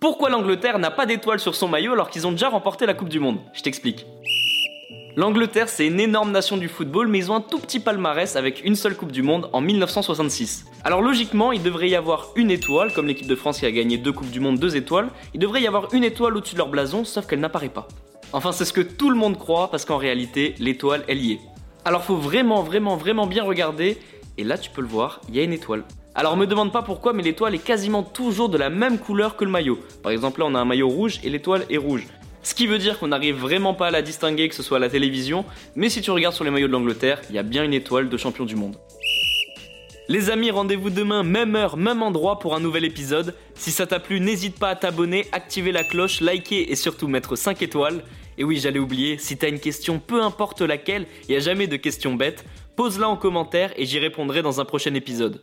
Pourquoi l'Angleterre n'a pas d'étoile sur son maillot alors qu'ils ont déjà remporté la Coupe du Monde? Je t'explique. L'Angleterre, c'est une énorme nation du football, mais ils ont un tout petit palmarès avec une seule Coupe du Monde en 1966. Alors logiquement, il devrait y avoir une étoile, comme l'équipe de France qui a gagné deux Coupes du Monde, deux étoiles, il devrait y avoir une étoile au-dessus de leur blason, sauf qu'elle n'apparaît pas. Enfin, c'est ce que tout le monde croit, parce qu'en réalité, l'étoile, elle y est. Alors faut vraiment, vraiment, vraiment bien regarder, et là tu peux le voir, il y a une étoile. Alors me demande pas pourquoi, mais l'étoile est quasiment toujours de la même couleur que le maillot. Par exemple là on a un maillot rouge et l'étoile est rouge. Ce qui veut dire qu'on n'arrive vraiment pas à la distinguer que ce soit à la télévision, mais si tu regardes sur les maillots de l'Angleterre, il y a bien une étoile de champion du monde. Les amis, rendez-vous demain, même heure, même endroit pour un nouvel épisode. Si ça t'a plu, n'hésite pas à t'abonner, activer la cloche, liker et surtout mettre 5 étoiles. Et oui, j'allais oublier, si t'as une question, peu importe laquelle, il n'y a jamais de questions bêtes, pose-la en commentaire et j'y répondrai dans un prochain épisode.